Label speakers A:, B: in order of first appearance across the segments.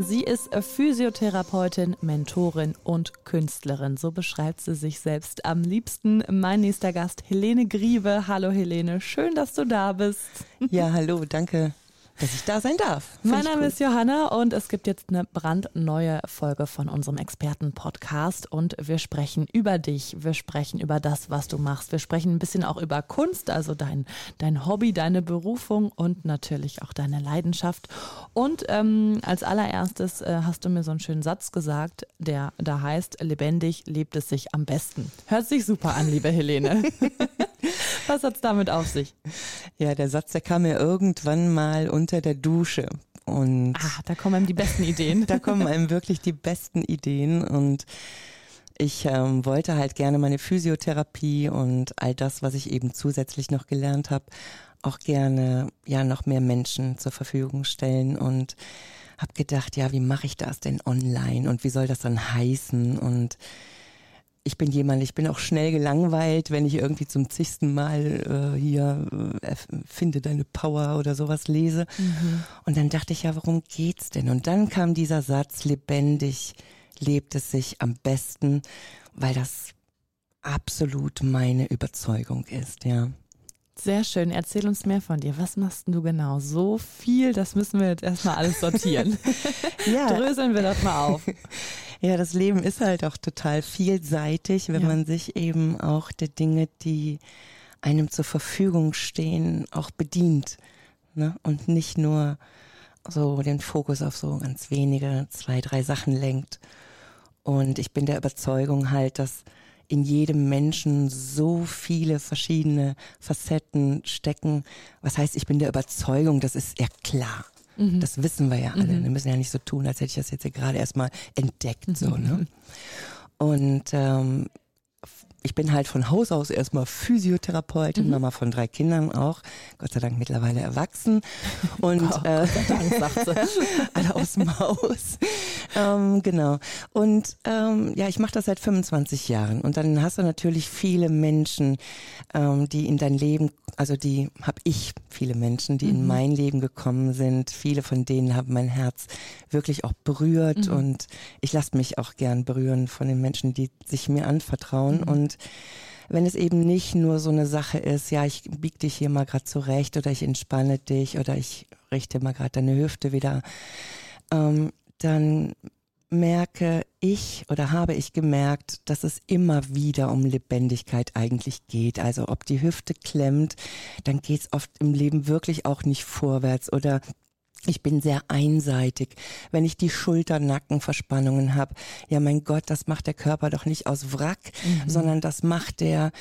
A: Sie ist Physiotherapeutin, Mentorin und Künstlerin. So beschreibt sie sich selbst am liebsten. Mein nächster Gast, Helene Griebe. Hallo Helene, schön, dass du da bist.
B: Ja, hallo, danke dass ich da sein darf.
A: Find mein Name ist Johanna und es gibt jetzt eine brandneue Folge von unserem Experten-Podcast und wir sprechen über dich, wir sprechen über das, was du machst, wir sprechen ein bisschen auch über Kunst, also dein, dein Hobby, deine Berufung und natürlich auch deine Leidenschaft. Und ähm, als allererstes äh, hast du mir so einen schönen Satz gesagt, der da heißt, lebendig lebt es sich am besten. Hört sich super an, liebe Helene. Was hat's damit auf sich?
B: Ja, der Satz, der kam mir irgendwann mal unter der Dusche. Und
A: ah, da kommen einem die besten Ideen.
B: da kommen einem wirklich die besten Ideen. Und ich ähm, wollte halt gerne meine Physiotherapie und all das, was ich eben zusätzlich noch gelernt habe, auch gerne ja noch mehr Menschen zur Verfügung stellen und habe gedacht, ja, wie mache ich das denn online und wie soll das dann heißen und ich bin jemand, ich bin auch schnell gelangweilt, wenn ich irgendwie zum zigsten Mal äh, hier äh, finde deine Power oder sowas lese. Mhm. Und dann dachte ich ja, worum geht's denn? Und dann kam dieser Satz, lebendig lebt es sich am besten, weil das absolut meine Überzeugung ist, ja.
A: Sehr schön. Erzähl uns mehr von dir. Was machst du genau? So viel, das müssen wir jetzt erstmal alles sortieren. ja. Dröseln wir das mal auf.
B: Ja, das Leben ist halt auch total vielseitig, wenn ja. man sich eben auch der Dinge, die einem zur Verfügung stehen, auch bedient. Ne? Und nicht nur so den Fokus auf so ganz wenige, zwei, drei Sachen lenkt. Und ich bin der Überzeugung halt, dass in jedem Menschen so viele verschiedene Facetten stecken. Was heißt, ich bin der Überzeugung, das ist ja klar. Mhm. Das wissen wir ja alle. Mhm. Wir müssen ja nicht so tun, als hätte ich das jetzt gerade erstmal entdeckt. So, ne? Mhm. Und ähm, ich bin halt von Haus aus erstmal Physiotherapeutin, mhm. Mama von drei Kindern auch, Gott sei Dank mittlerweile erwachsen und oh, äh, alle aus dem Haus. ähm, genau. Und ähm, ja, ich mache das seit 25 Jahren und dann hast du natürlich viele Menschen, ähm, die in dein Leben, also die habe ich viele Menschen, die mhm. in mein Leben gekommen sind. Viele von denen haben mein Herz wirklich auch berührt mhm. und ich lasse mich auch gern berühren von den Menschen, die sich mir anvertrauen mhm. und und wenn es eben nicht nur so eine Sache ist, ja, ich bieg dich hier mal gerade zurecht oder ich entspanne dich oder ich richte mal gerade deine Hüfte wieder, ähm, dann merke ich oder habe ich gemerkt, dass es immer wieder um Lebendigkeit eigentlich geht. Also ob die Hüfte klemmt, dann geht es oft im Leben wirklich auch nicht vorwärts oder ich bin sehr einseitig. Wenn ich die Schulter-Nacken-Verspannungen habe, ja mein Gott, das macht der Körper doch nicht aus Wrack, mhm. sondern das macht der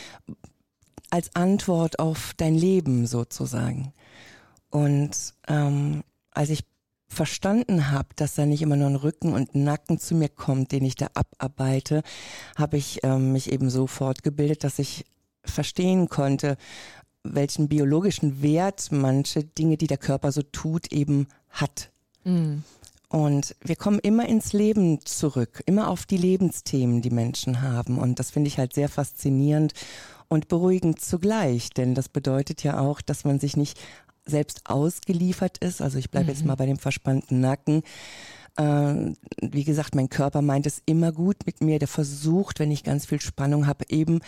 B: als Antwort auf dein Leben sozusagen. Und ähm, als ich verstanden habe, dass da nicht immer nur ein Rücken und ein Nacken zu mir kommt, den ich da abarbeite, habe ich ähm, mich eben so fortgebildet, dass ich verstehen konnte, welchen biologischen Wert manche Dinge, die der Körper so tut, eben hat. Mhm. Und wir kommen immer ins Leben zurück, immer auf die Lebensthemen, die Menschen haben. Und das finde ich halt sehr faszinierend und beruhigend zugleich, denn das bedeutet ja auch, dass man sich nicht selbst ausgeliefert ist. Also ich bleibe mhm. jetzt mal bei dem verspannten Nacken. Äh, wie gesagt, mein Körper meint es immer gut mit mir. Der versucht, wenn ich ganz viel Spannung habe, eben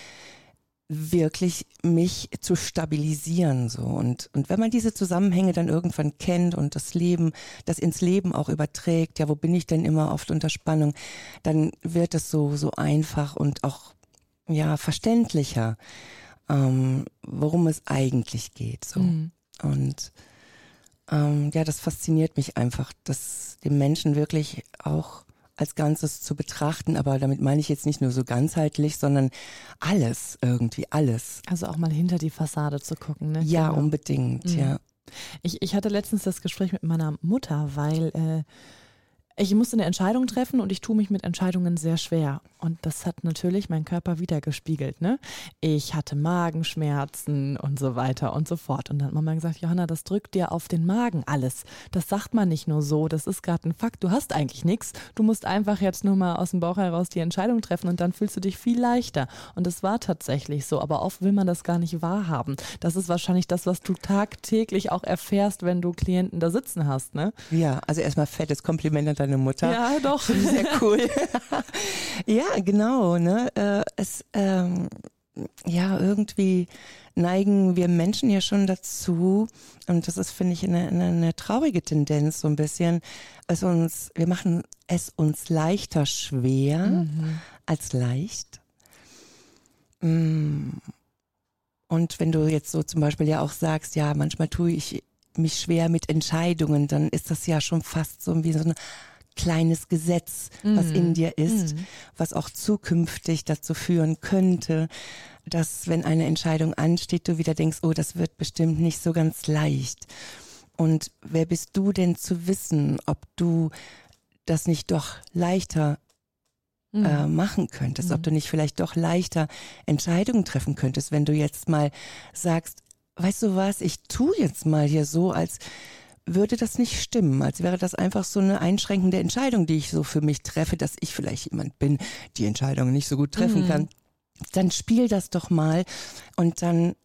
B: wirklich mich zu stabilisieren so und und wenn man diese Zusammenhänge dann irgendwann kennt und das Leben das ins Leben auch überträgt ja wo bin ich denn immer oft unter Spannung dann wird es so so einfach und auch ja verständlicher ähm, worum es eigentlich geht so mhm. und ähm, ja das fasziniert mich einfach dass dem Menschen wirklich auch als Ganzes zu betrachten, aber damit meine ich jetzt nicht nur so ganzheitlich, sondern alles irgendwie, alles.
A: Also auch mal hinter die Fassade zu gucken, ne?
B: Ja, genau. unbedingt, mhm. ja.
A: Ich, ich hatte letztens das Gespräch mit meiner Mutter, weil äh, Ich musste eine Entscheidung treffen und ich tue mich mit Entscheidungen sehr schwer. Und das hat natürlich mein Körper wieder gespiegelt. Ne? Ich hatte Magenschmerzen und so weiter und so fort. Und dann hat Mama gesagt, Johanna, das drückt dir auf den Magen alles. Das sagt man nicht nur so, das ist gerade ein Fakt. Du hast eigentlich nichts. Du musst einfach jetzt nur mal aus dem Bauch heraus die Entscheidung treffen und dann fühlst du dich viel leichter. Und es war tatsächlich so. Aber oft will man das gar nicht wahrhaben. Das ist wahrscheinlich das, was du tagtäglich auch erfährst, wenn du Klienten da sitzen hast. Ne?
B: Ja, also erstmal fettes Kompliment an deine Mutter.
A: Ja, doch.
B: Sehr cool. ja, genau. Ne? Äh, es, ähm, ja, irgendwie neigen wir Menschen ja schon dazu, und das ist, finde ich, eine, eine, eine, traurige Tendenz, so ein bisschen, es uns, wir machen es uns leichter schwer mhm. als leicht. Mm. Und wenn du jetzt so zum Beispiel ja auch sagst, ja, manchmal tue ich mich schwer mit Entscheidungen, dann ist das ja schon fast so wie so eine kleines Gesetz, was mhm. in dir ist, mhm. was auch zukünftig dazu führen könnte, dass wenn eine Entscheidung ansteht, du wieder denkst, oh, das wird bestimmt nicht so ganz leicht. Und wer bist du denn zu wissen, ob du das nicht doch leichter mhm. äh, machen könntest, ob mhm. du nicht vielleicht doch leichter Entscheidungen treffen könntest, wenn du jetzt mal sagst, weißt du was, ich tu jetzt mal hier so, als würde das nicht stimmen, als wäre das einfach so eine einschränkende Entscheidung, die ich so für mich treffe, dass ich vielleicht jemand bin, die Entscheidungen nicht so gut treffen mhm. kann. Dann spiel das doch mal und dann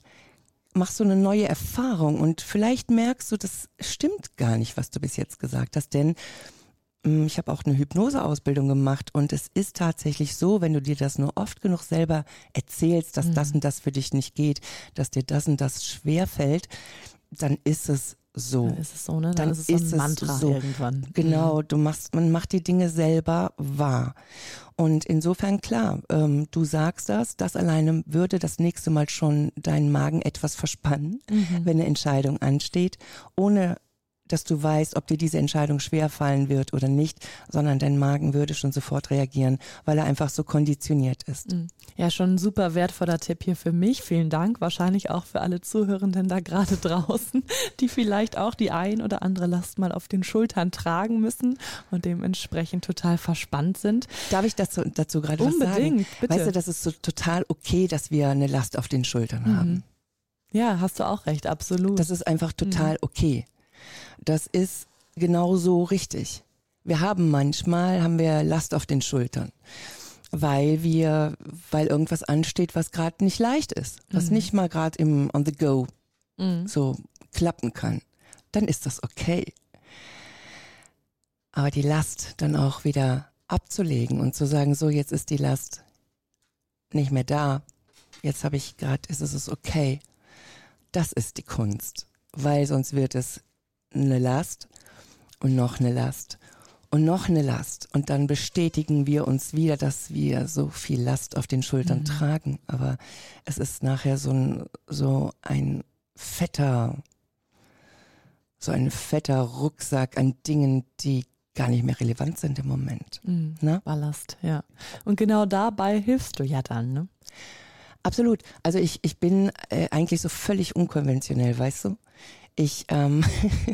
B: machst du eine neue Erfahrung und vielleicht merkst du, das stimmt gar nicht, was du bis jetzt gesagt hast, denn hm, ich habe auch eine Hypnoseausbildung gemacht und es ist tatsächlich so, wenn du dir das nur oft genug selber erzählst, dass mhm. das und das für dich nicht geht, dass dir das und das schwer fällt, dann ist es so.
A: Dann ist es so, ne? Dann, dann ist es so ein Mantra so. irgendwann.
B: Genau, mhm. du machst, man macht die Dinge selber wahr. Und insofern klar, ähm, du sagst das, das alleine würde das nächste Mal schon deinen Magen etwas verspannen, mhm. wenn eine Entscheidung ansteht, ohne dass du weißt, ob dir diese Entscheidung schwer fallen wird oder nicht, sondern dein Magen würde schon sofort reagieren, weil er einfach so konditioniert ist. Mhm.
A: Ja, schon ein super wertvoller Tipp hier für mich. Vielen Dank. Wahrscheinlich auch für alle Zuhörenden da gerade draußen, die vielleicht auch die ein oder andere Last mal auf den Schultern tragen müssen und dementsprechend total verspannt sind.
B: Darf ich dazu, dazu gerade was sagen? Unbedingt, bitte. Weißt du, das ist so total okay, dass wir eine Last auf den Schultern mhm. haben.
A: Ja, hast du auch recht, absolut.
B: Das ist einfach total mhm. okay. Das ist genau so richtig. Wir haben manchmal, haben wir Last auf den Schultern, weil wir, weil irgendwas ansteht, was gerade nicht leicht ist, was mhm. nicht mal gerade im On the Go mhm. so klappen kann. Dann ist das okay. Aber die Last dann auch wieder abzulegen und zu sagen, so jetzt ist die Last nicht mehr da. Jetzt habe ich gerade, ist es okay. Das ist die Kunst, weil sonst wird es eine Last und noch eine Last und noch eine Last. Und dann bestätigen wir uns wieder, dass wir so viel Last auf den Schultern mhm. tragen. Aber es ist nachher so ein, so ein fetter, so ein fetter Rucksack an Dingen, die gar nicht mehr relevant sind im Moment.
A: Mhm. Ballast, ja. Und genau dabei hilfst du ja dann, ne?
B: Absolut. Also ich, ich bin äh, eigentlich so völlig unkonventionell, weißt du? Ich, ähm,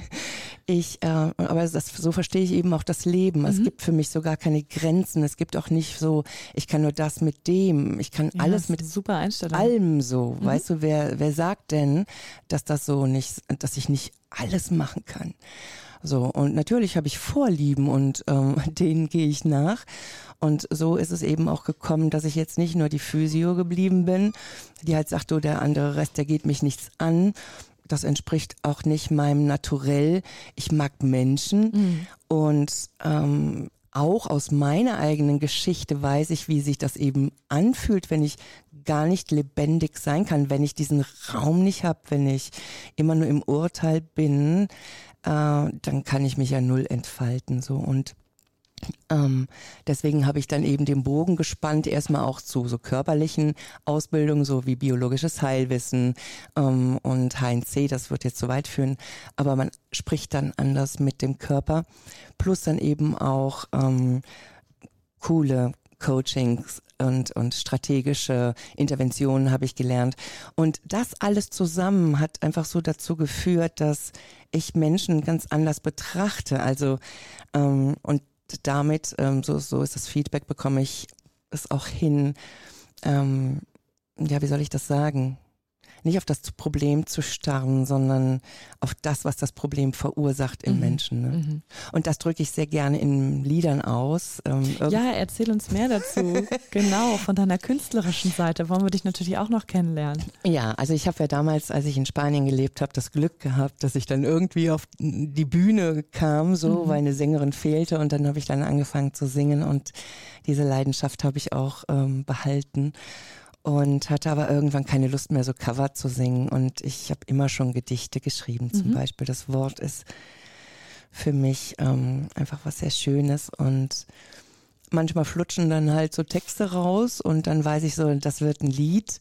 B: ich, äh, aber das, so verstehe ich eben auch das Leben. Mhm. Es gibt für mich so gar keine Grenzen. Es gibt auch nicht so, ich kann nur das mit dem. Ich kann ja, alles mit
A: super Einstellung.
B: allem so. Mhm. Weißt du, wer, wer sagt denn, dass das so nicht, dass ich nicht alles machen kann? So, und natürlich habe ich Vorlieben und ähm, denen gehe ich nach. Und so ist es eben auch gekommen, dass ich jetzt nicht nur die Physio geblieben bin, die halt sagt, du, der andere Rest, der geht mich nichts an, das entspricht auch nicht meinem Naturell. Ich mag Menschen mhm. und ähm, auch aus meiner eigenen Geschichte weiß ich, wie sich das eben anfühlt, wenn ich gar nicht lebendig sein kann, wenn ich diesen Raum nicht habe, wenn ich immer nur im Urteil bin, äh, dann kann ich mich ja null entfalten so und ähm, deswegen habe ich dann eben den Bogen gespannt, erstmal auch zu so körperlichen Ausbildungen, so wie biologisches Heilwissen ähm, und HNC, das wird jetzt zu weit führen, aber man spricht dann anders mit dem Körper, plus dann eben auch ähm, coole Coachings und, und strategische Interventionen habe ich gelernt. Und das alles zusammen hat einfach so dazu geführt, dass ich Menschen ganz anders betrachte. Also ähm, und damit, ähm, so, so ist das Feedback, bekomme ich es auch hin, ähm, ja, wie soll ich das sagen? Nicht auf das Problem zu starren, sondern auf das, was das Problem verursacht im mhm. Menschen. Ne? Mhm. Und das drücke ich sehr gerne in Liedern aus.
A: Ähm, ja, erzähl uns mehr dazu. genau, von deiner künstlerischen Seite wollen wir dich natürlich auch noch kennenlernen.
B: Ja, also ich habe ja damals, als ich in Spanien gelebt habe, das Glück gehabt, dass ich dann irgendwie auf die Bühne kam, so, mhm. weil eine Sängerin fehlte und dann habe ich dann angefangen zu singen und diese Leidenschaft habe ich auch ähm, behalten und hatte aber irgendwann keine Lust mehr, so Cover zu singen. Und ich habe immer schon Gedichte geschrieben, zum mhm. Beispiel. Das Wort ist für mich ähm, einfach was sehr Schönes und manchmal flutschen dann halt so Texte raus und dann weiß ich so, das wird ein Lied.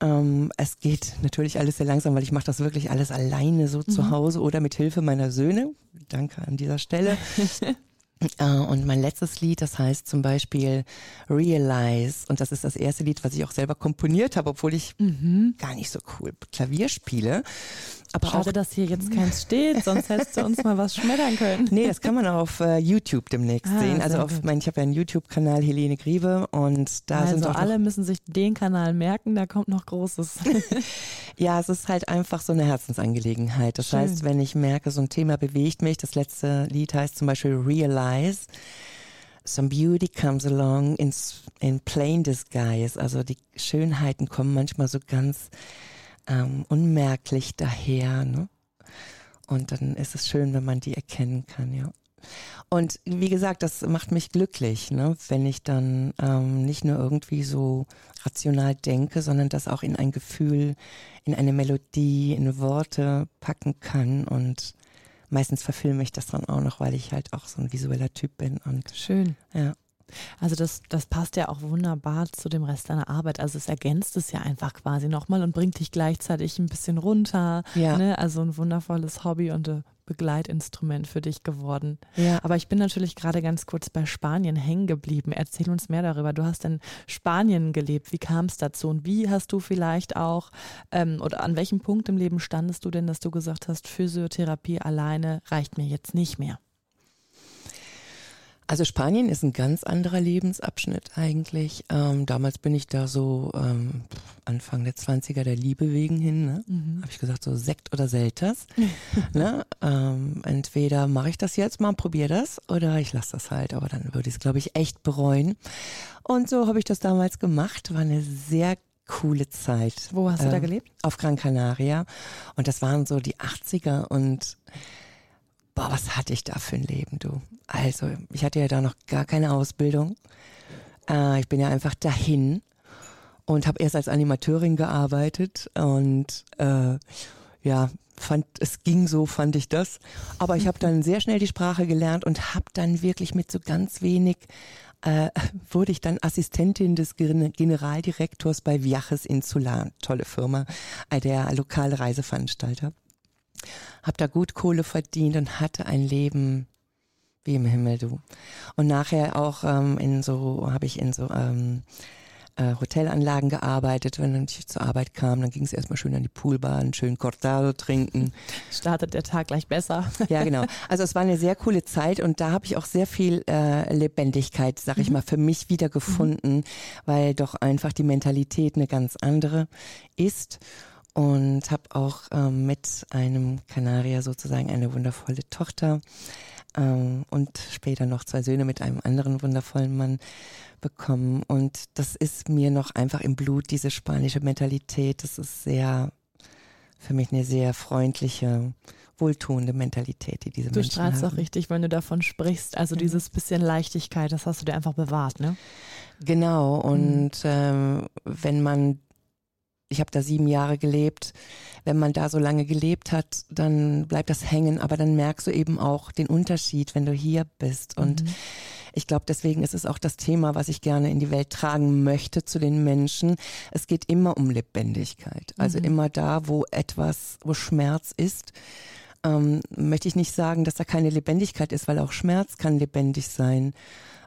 B: Ähm, es geht natürlich alles sehr langsam, weil ich mache das wirklich alles alleine so mhm. zu Hause oder mit Hilfe meiner Söhne. Danke an dieser Stelle. Äh, und mein letztes Lied, das heißt zum Beispiel Realize. Und das ist das erste Lied, was ich auch selber komponiert habe, obwohl ich mhm. gar nicht so cool Klavier spiele.
A: Aber Schade, auch, dass hier jetzt keins steht, sonst hättest du uns mal was schmettern können.
B: Nee, das kann man auch auf äh, YouTube demnächst ah, sehen. Also auf mein, ich habe ja einen YouTube-Kanal Helene Griebe und da
A: also
B: sind auch
A: alle müssen sich den Kanal merken, da kommt noch Großes.
B: ja, es ist halt einfach so eine Herzensangelegenheit. Das Schön. heißt, wenn ich merke, so ein Thema bewegt mich, das letzte Lied heißt zum Beispiel Realize. Some beauty comes along in, in plain disguise. Also die Schönheiten kommen manchmal so ganz ähm, unmerklich daher. Ne? Und dann ist es schön, wenn man die erkennen kann, ja. Und wie gesagt, das macht mich glücklich, ne? wenn ich dann ähm, nicht nur irgendwie so rational denke, sondern das auch in ein Gefühl, in eine Melodie, in Worte packen kann. Und meistens verfilme ich das dann auch noch, weil ich halt auch so ein visueller Typ bin. Und
A: schön.
B: Ja.
A: Also das, das passt ja auch wunderbar zu dem Rest deiner Arbeit. Also es ergänzt es ja einfach quasi nochmal und bringt dich gleichzeitig ein bisschen runter. Ja. Ne? Also ein wundervolles Hobby und ein Begleitinstrument für dich geworden. Ja. Aber ich bin natürlich gerade ganz kurz bei Spanien hängen geblieben. Erzähl uns mehr darüber. Du hast in Spanien gelebt. Wie kam es dazu? Und wie hast du vielleicht auch, ähm, oder an welchem Punkt im Leben standest du denn, dass du gesagt hast, Physiotherapie alleine reicht mir jetzt nicht mehr?
B: Also Spanien ist ein ganz anderer Lebensabschnitt eigentlich. Ähm, damals bin ich da so ähm, Anfang der 20er der Liebe wegen hin. Ne? Mhm. Habe ich gesagt, so Sekt oder Selters. ne? ähm, entweder mache ich das jetzt mal, probiere das oder ich lasse das halt. Aber dann würde ich es, glaube ich, echt bereuen. Und so habe ich das damals gemacht. War eine sehr coole Zeit.
A: Wo hast du da ähm, gelebt?
B: Auf Gran Canaria. Und das waren so die 80er und boah, was hatte ich da für ein Leben, du. Also, ich hatte ja da noch gar keine Ausbildung. Äh, ich bin ja einfach dahin und habe erst als Animateurin gearbeitet und äh, ja, fand es ging so, fand ich das. Aber ich habe dann sehr schnell die Sprache gelernt und habe dann wirklich mit so ganz wenig äh, wurde ich dann Assistentin des Generaldirektors bei Viajes Insular, tolle Firma, äh, der lokale Reiseveranstalter habe da gut Kohle verdient und hatte ein Leben wie im Himmel, du. Und nachher auch ähm, in so, habe ich in so ähm, äh, Hotelanlagen gearbeitet. Wenn ich zur Arbeit kam, dann ging es erstmal schön an die Poolbar, einen schönen Cortado trinken.
A: Startet der Tag gleich besser.
B: Ja, genau. Also es war eine sehr coole Zeit und da habe ich auch sehr viel äh, Lebendigkeit, sag ich mhm. mal, für mich wiedergefunden, mhm. weil doch einfach die Mentalität eine ganz andere ist und habe auch ähm, mit einem Kanarier sozusagen eine wundervolle Tochter ähm, und später noch zwei Söhne mit einem anderen wundervollen Mann bekommen. Und das ist mir noch einfach im Blut, diese spanische Mentalität. Das ist sehr, für mich eine sehr freundliche, wohltuende Mentalität, die diese
A: du
B: Menschen haben.
A: Du strahlst auch richtig, wenn du davon sprichst. Also mhm. dieses bisschen Leichtigkeit, das hast du dir einfach bewahrt, ne?
B: Genau. Und mhm. ähm, wenn man ich habe da sieben Jahre gelebt. Wenn man da so lange gelebt hat, dann bleibt das hängen, aber dann merkst du eben auch den Unterschied, wenn du hier bist. Und mhm. ich glaube, deswegen ist es auch das Thema, was ich gerne in die Welt tragen möchte zu den Menschen. Es geht immer um Lebendigkeit. Also mhm. immer da, wo etwas, wo Schmerz ist, ähm, möchte ich nicht sagen, dass da keine Lebendigkeit ist, weil auch Schmerz kann lebendig sein.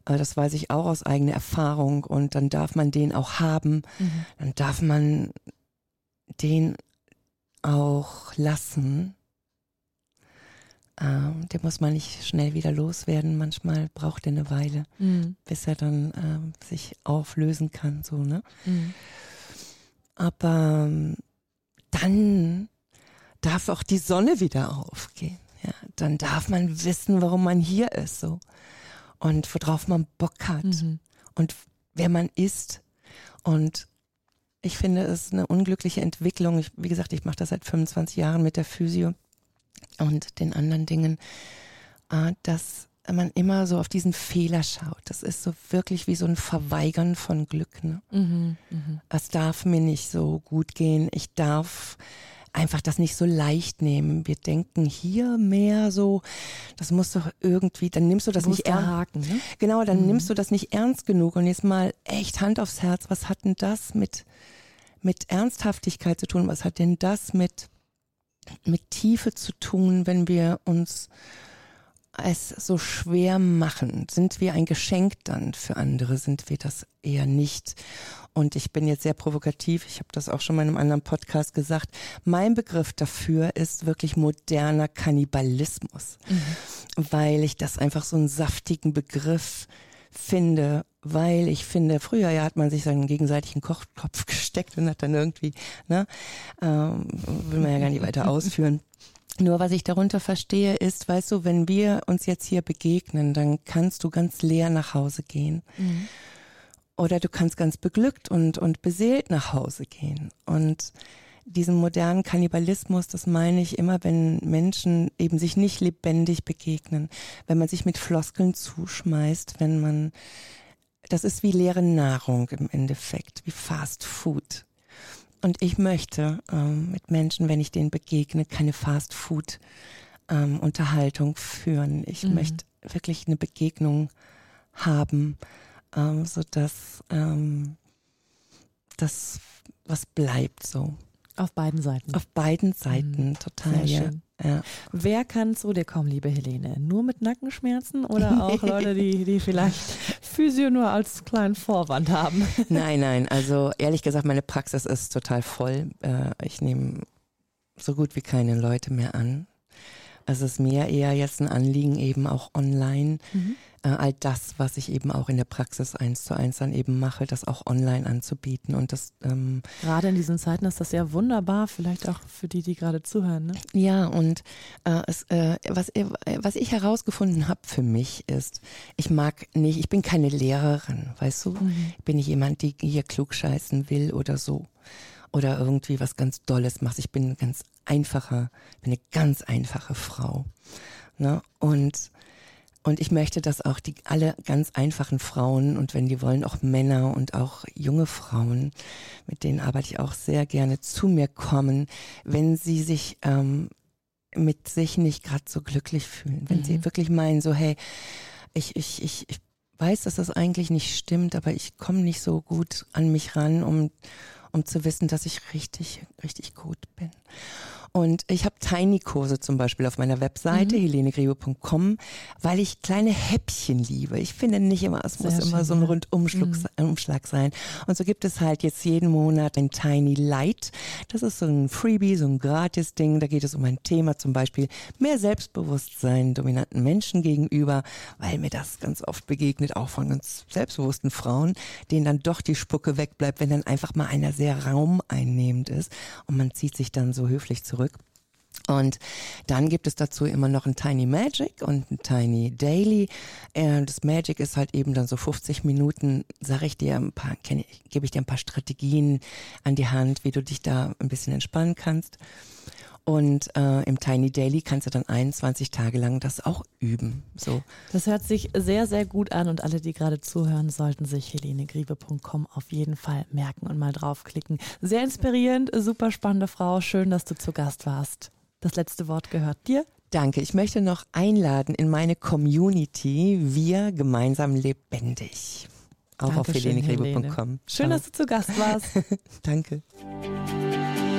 B: Äh, das weiß ich auch aus eigener Erfahrung und dann darf man den auch haben. Mhm. Dann darf man den auch lassen. ähm, den muss man nicht schnell wieder loswerden. Manchmal braucht er eine Weile, mhm. bis er dann ähm, sich auflösen kann, so, ne? Mhm. Aber ähm, dann darf auch die Sonne wieder aufgehen. Ja, dann darf man wissen, warum man hier ist, so. Und worauf man Bock hat. Mhm. Und wer man ist. Und ich finde es eine unglückliche Entwicklung. Ich, wie gesagt, ich mache das seit 25 Jahren mit der Physio und den anderen Dingen, äh, dass man immer so auf diesen Fehler schaut. Das ist so wirklich wie so ein Verweigern von Glück. Ne? Mhm, mh. Es darf mir nicht so gut gehen. Ich darf einfach das nicht so leicht nehmen. Wir denken hier mehr so, das muss doch irgendwie, dann nimmst du das nicht ernst. Ne? Genau, dann mhm. nimmst du das nicht ernst genug. Und jetzt mal echt Hand aufs Herz, was hat denn das mit, mit Ernsthaftigkeit zu tun? Was hat denn das mit mit Tiefe zu tun, wenn wir uns es so schwer machen? Sind wir ein Geschenk dann für andere? Sind wir das eher nicht? Und ich bin jetzt sehr provokativ, ich habe das auch schon mal in einem anderen Podcast gesagt. Mein Begriff dafür ist wirklich moderner Kannibalismus, mhm. weil ich das einfach so einen saftigen Begriff finde, weil ich finde, früher ja hat man sich seinen gegenseitigen Kochtopf gesteckt und hat dann irgendwie, ne, ähm, will man ja gar nicht weiter ausführen. Nur was ich darunter verstehe ist, weißt du, wenn wir uns jetzt hier begegnen, dann kannst du ganz leer nach Hause gehen. Mhm. Oder du kannst ganz beglückt und, und beseelt nach Hause gehen. Und diesen modernen Kannibalismus, das meine ich immer, wenn Menschen eben sich nicht lebendig begegnen, wenn man sich mit Floskeln zuschmeißt, wenn man, das ist wie leere Nahrung im Endeffekt, wie Fast Food. Und ich möchte ähm, mit Menschen, wenn ich denen begegne, keine Fast Food ähm, Unterhaltung führen. Ich mhm. möchte wirklich eine Begegnung haben, ähm, so dass ähm, das was bleibt so.
A: Auf beiden Seiten.
B: Auf beiden Seiten, mhm. total. Sehr schön.
A: Ja. Wer kann zu dir kommen, liebe Helene? Nur mit Nackenschmerzen oder auch Leute, die, die vielleicht Physio nur als kleinen Vorwand haben?
B: Nein, nein. Also ehrlich gesagt, meine Praxis ist total voll. Äh, ich nehme so gut wie keine Leute mehr an. Also es ist mir eher jetzt ein Anliegen, eben auch online mhm äh, all das, was ich eben auch in der Praxis eins zu eins dann eben mache, das auch online anzubieten. Und das
A: ähm, gerade in diesen Zeiten ist das ja wunderbar, vielleicht auch für die, die gerade zuhören. Ne?
B: Ja, und äh, es, äh, was, äh, was ich herausgefunden habe für mich ist, ich mag nicht, ich bin keine Lehrerin, weißt du? Mhm. Ich bin nicht jemand, die hier klug scheißen will oder so. Oder irgendwie was ganz Dolles macht. Ich bin ein ganz einfacher, bin eine ganz einfache Frau. Ne? Und und ich möchte, dass auch die alle ganz einfachen Frauen und wenn die wollen auch Männer und auch junge Frauen, mit denen arbeite ich auch sehr gerne, zu mir kommen, wenn sie sich ähm, mit sich nicht gerade so glücklich fühlen. Wenn mhm. sie wirklich meinen, so hey, ich, ich, ich, ich weiß, dass das eigentlich nicht stimmt, aber ich komme nicht so gut an mich ran, um, um zu wissen, dass ich richtig, richtig gut bin. Und ich habe Tiny-Kurse zum Beispiel auf meiner Webseite, mhm. helenegriebe.com, weil ich kleine Häppchen liebe. Ich finde nicht immer, es Sehr muss schön, immer so ein Rundumschlag mhm. sein. Und so gibt es halt jetzt jeden Monat ein Tiny Light. Das ist so ein Freebie, so ein Gratis-Ding. Da geht es um ein Thema zum Beispiel mehr Selbstbewusstsein dominanten Menschen gegenüber, weil mir das ganz oft begegnet, auch von ganz selbstbewussten Frauen, denen dann doch die Spucke wegbleibt, wenn dann einfach mal einer sehr raumeinnehmend ist und man zieht sich dann so höflich zurück zurück. Und dann gibt es dazu immer noch ein Tiny Magic und ein Tiny Daily. Äh, das Magic ist halt eben dann so 50 Minuten, sage ich dir ein paar, gebe ich dir ein paar Strategien an die Hand, wie du dich da ein bisschen entspannen kannst. Und äh, im Tiny Daily kannst du dann 21 Tage lang das auch üben. So.
A: Das hört sich sehr, sehr gut an und alle, die gerade zuhören, sollten sich helenegriebe.com auf jeden Fall merken und mal draufklicken. Sehr inspirierend, super spannende Frau. Schön, dass du zu Gast warst. Das letzte Wort gehört dir.
B: Danke. Ich möchte noch einladen in meine Community. Wir gemeinsam lebendig. Auch Dankeschön, auf helenegriebe.com.
A: Helene. Schön, dass du zu Gast warst.
B: Danke.